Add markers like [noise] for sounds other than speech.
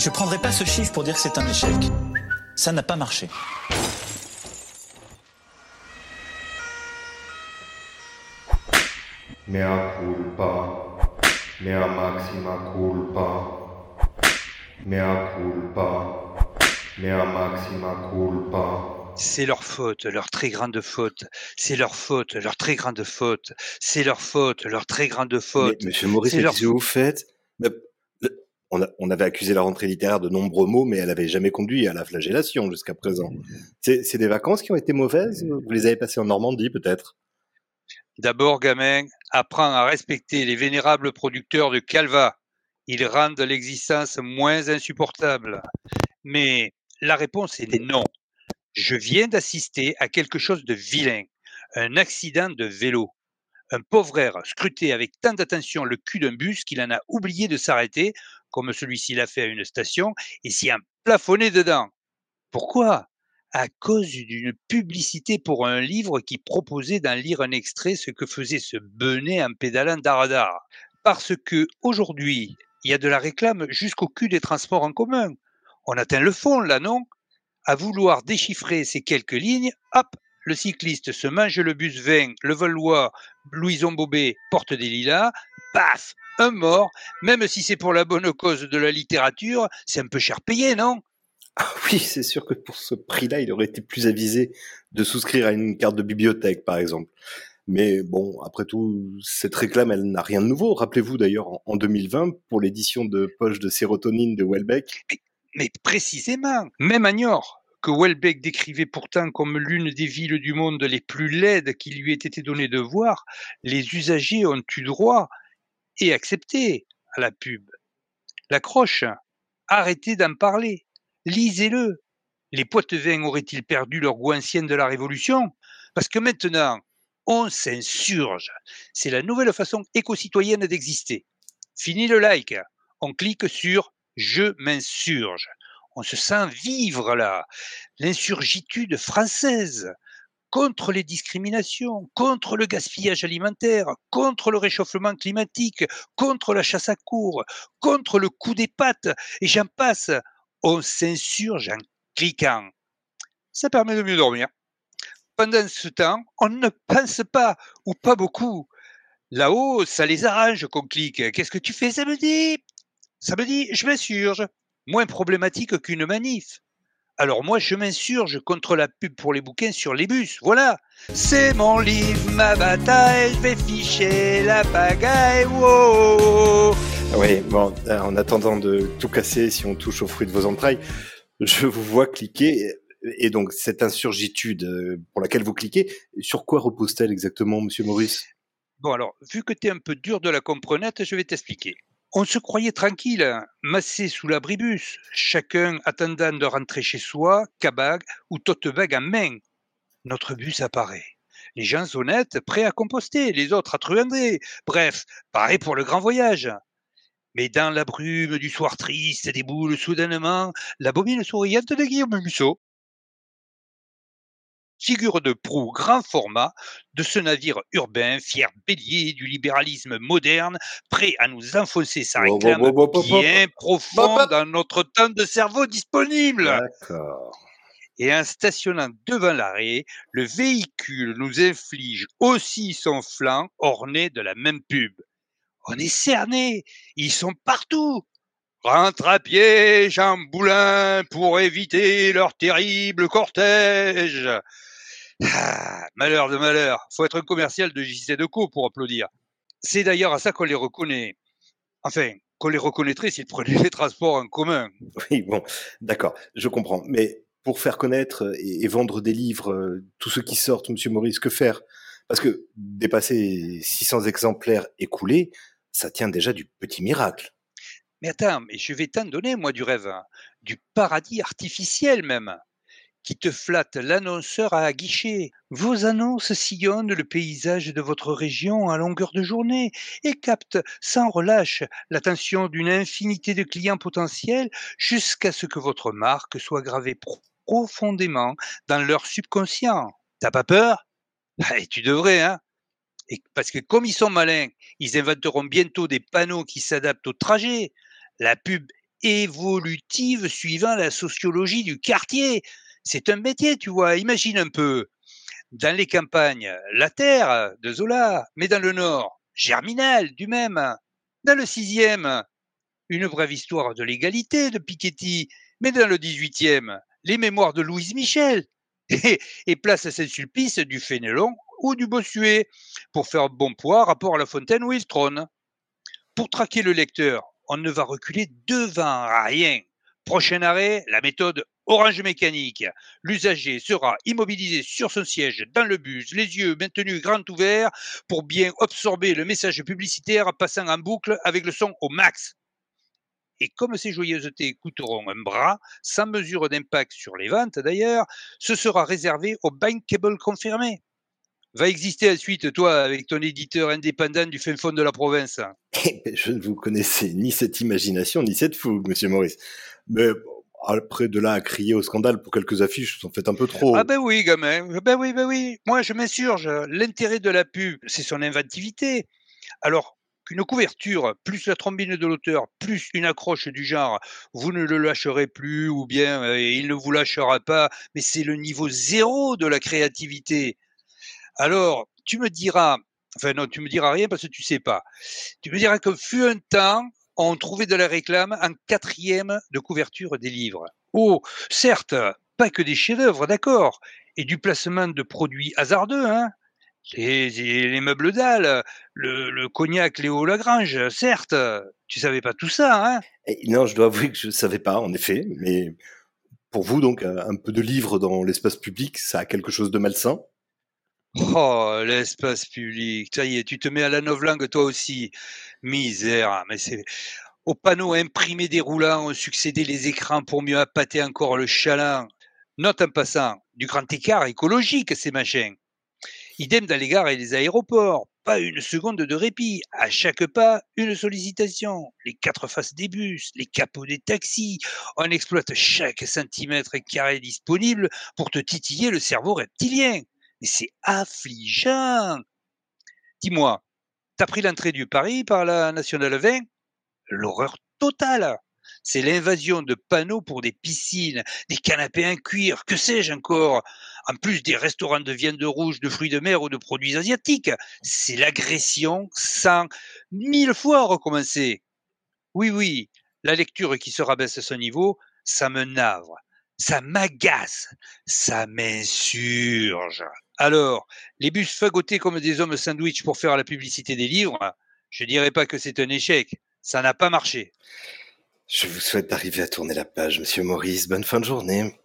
je prendrai pas ce chiffre pour dire que c'est un échec. Ça n'a pas marché. Mea culpa, mea maxima culpa, mea culpa, mea maxima culpa. C'est leur faute, leur très grande faute. C'est leur faute, leur très grande faute. C'est leur faute, leur très grande faute. Mais, monsieur Maurice, C'est mais leur qu'est-ce que vous faites? Mais, on, a- on avait accusé la rentrée littéraire de nombreux mots, mais elle n'avait jamais conduit à la flagellation jusqu'à présent. C'est c'est des vacances qui ont été mauvaises Vous les avez passées en Normandie, peut-être? D'abord, gamin, apprends à respecter les vénérables producteurs de Calva. Ils rendent l'existence moins insupportable. Mais la réponse est non. Je viens d'assister à quelque chose de vilain. Un accident de vélo. Un pauvre air scrutait avec tant d'attention le cul d'un bus qu'il en a oublié de s'arrêter, comme celui-ci l'a fait à une station, et s'y a plafonné dedans. Pourquoi? À cause d'une publicité pour un livre qui proposait d'en lire un extrait, ce que faisait ce benet en pédalant daradar. Parce que aujourd'hui, il y a de la réclame jusqu'au cul des transports en commun. On atteint le fond, là, non? À vouloir déchiffrer ces quelques lignes, hop, le cycliste se mange le bus 20, le Valois, Louison Bobet, porte des lilas, paf, un mort, même si c'est pour la bonne cause de la littérature, c'est un peu cher payé, non? Ah oui, c'est sûr que pour ce prix-là, il aurait été plus avisé de souscrire à une carte de bibliothèque, par exemple. Mais bon, après tout, cette réclame, elle n'a rien de nouveau. Rappelez-vous d'ailleurs, en- en 2020, pour l'édition de Poche de sérotonine de Welbeck, Mais précisément, même à Niort, que Welbeck décrivait pourtant comme l'une des villes du monde les plus laides qu'il lui ait été donné de voir, les usagers ont eu droit et accepté à la pub. La croche, arrêtez d'en parler, lisez-le. Les Poitevins auraient-ils perdu leur goût ancien de la Révolution? Parce que maintenant, on s'insurge. C'est la nouvelle façon éco-citoyenne d'exister. Fini le like, on clique sur je m'insurge. On se sent vivre là. L'insurgitude française contre les discriminations, contre le gaspillage alimentaire, contre le réchauffement climatique, contre la chasse à cours, contre le coup des pattes, et j'en passe. On s'insurge en cliquant. Ça permet de mieux dormir. Pendant ce temps, on ne pense pas, ou pas beaucoup. Là-haut, ça les arrange qu'on clique. Qu'est-ce que tu fais? Samedi Samedi, je m'insurge. Moins problématique qu'une manif. Alors moi, je m'insurge contre la pub pour les bouquins sur les bus. Voilà. C'est mon livre, ma bataille, je vais ficher la pagaille. Wow. Oui, bon, euh, en attendant de tout casser, si on touche aux fruits de vos entrailles, je vous vois cliquer. Et donc, cette insurgitude euh, pour laquelle vous cliquez, sur quoi repose-t-elle exactement, monsieur Maurice? Bon alors, vu que tu es un peu dur de la comprenette, je vais t'expliquer. On se croyait tranquille, massé sous l'abribus, chacun attendant de rentrer chez soi, cabag ou tote bag en main. Notre bus apparaît. Les gens honnêtes, prêts à composter, les autres à truander. Bref, pareil pour le grand voyage. Mais dans la brume du soir triste déboule soudainement la bobine souriante de Guillaume Musso. Figure de proue grand format de ce navire urbain, fier bélier du libéralisme moderne, prêt à nous enfoncer sa réclame bien profond dans notre temps de cerveau disponible. Et en stationnant devant l'arrêt, le véhicule nous inflige aussi son flanc orné de la même pub. On est cerné, ils sont partout. Rentre à pied, Jean Boulin, pour éviter leur terrible cortège. Ah, malheur de malheur, faut être un commercial de JC Deco pour applaudir. C'est d'ailleurs à ça qu'on les reconnaît. Enfin, qu'on les reconnaîtrait s'ils prenaient les transports en commun. Oui, bon, d'accord, je comprends. Mais pour faire connaître et, et vendre des livres, euh, tous ceux qui sortent, monsieur Maurice, que faire? Parce que dépasser 600 exemplaires écoulés, ça tient déjà du petit miracle. Mais attends, mais je vais t'en donner, moi, du rêve, hein. du paradis artificiel même, qui te flatte l'annonceur à guichet. Vos annonces sillonnent le paysage de votre région à longueur de journée et captent sans relâche l'attention d'une infinité de clients potentiels jusqu'à ce que votre marque soit gravée pro- profondément dans leur subconscient. T'as pas peur? Eh, Tu devrais, hein et parce que comme ils sont malins, ils inventeront bientôt des panneaux qui s'adaptent au trajet. La pub évolutive suivant la sociologie du quartier. C'est un métier, tu vois. Imagine un peu. Dans les campagnes, la terre de Zola, mais dans le nord, Germinal du même. Dans le sixième, une brève histoire de l'égalité de Piketty, mais dans le 18e, les mémoires de Louise Michel, [laughs] et, place à Saint-Sulpice du Fénélon ou du Bossuet, pour faire bon poids rapport à la fontaine où il trône. Pour traquer le lecteur, on ne va reculer devant rien. Prochain arrêt, la méthode orange mécanique. L'usager sera immobilisé sur son siège dans le bus, les yeux maintenus grands ouverts pour bien absorber le message publicitaire passant en boucle avec le son au max. Et comme ces joyeusetés coûteront un bras, sans mesure d'impact sur les ventes d'ailleurs, ce sera réservé aux bankable confirmés. Va exister ensuite, toi, avec ton éditeur indépendant du fin fond de la province? Eh ben, Je ne vous connaissais ni cette imagination, ni cette fougue, monsieur Maurice. Mais après de là à crier au scandale pour quelques affiches, en fait un peu trop. Ah ben oui, gamin. Ben oui, ben oui. Moi, je m'insurge. L'intérêt de la pub, c'est son inventivité. Alors, une couverture, plus la trombine de l'auteur, plus une accroche du genre, vous ne le lâcherez plus ou bien euh, il ne vous lâchera pas, mais c'est le niveau zéro de la créativité. Alors, tu me diras, enfin non, tu me diras rien parce que tu sais pas. Tu me diras que fut un temps, on trouvait de la réclame en quatrième de couverture des livres. Oh, certes, pas que des chefs-d'œuvre, d'accord, et du placement de produits hasardeux, hein, les, meubles d'Al, le, cognac Léo Lagrange, certes, tu savais pas tout ça, hein. Non, je dois avouer que je savais pas, en effet, mais pour vous, donc, un peu de livre dans l'espace public, ça a quelque chose de malsain Oh, l'espace public, ça y est, tu te mets à la novlangue toi aussi. Misère, mais c'est... Au panneau imprimé déroulant ont succédé les écrans pour mieux appâter encore le chaland. Note en passant, du grand écart écologique, ces machins. Idem dans les gares et les aéroports. Pas une seconde de répit. À chaque pas, une sollicitation. Les quatre faces des bus, les capots des taxis. On exploite chaque centimètre carré disponible pour te titiller le cerveau reptilien. Mais c'est affligeant. Dis-moi, t'as pris l'entrée du Paris par la Nationale 20 L'horreur totale. C'est l'invasion de panneaux pour des piscines, des canapés en cuir, que sais-je encore? En plus des restaurants de viande rouge, de fruits de mer ou de produits asiatiques. C'est l'agression sans mille fois recommencer. Oui, oui, la lecture qui se rabaisse à ce niveau, ça me navre, ça m'agace, ça m'insurge. Alors, les bus fagotés comme des hommes sandwich pour faire la publicité des livres, je dirais pas que c'est un échec, ça n'a pas marché. Je vous souhaite d'arriver à tourner la page, monsieur Maurice. Bonne fin de journée.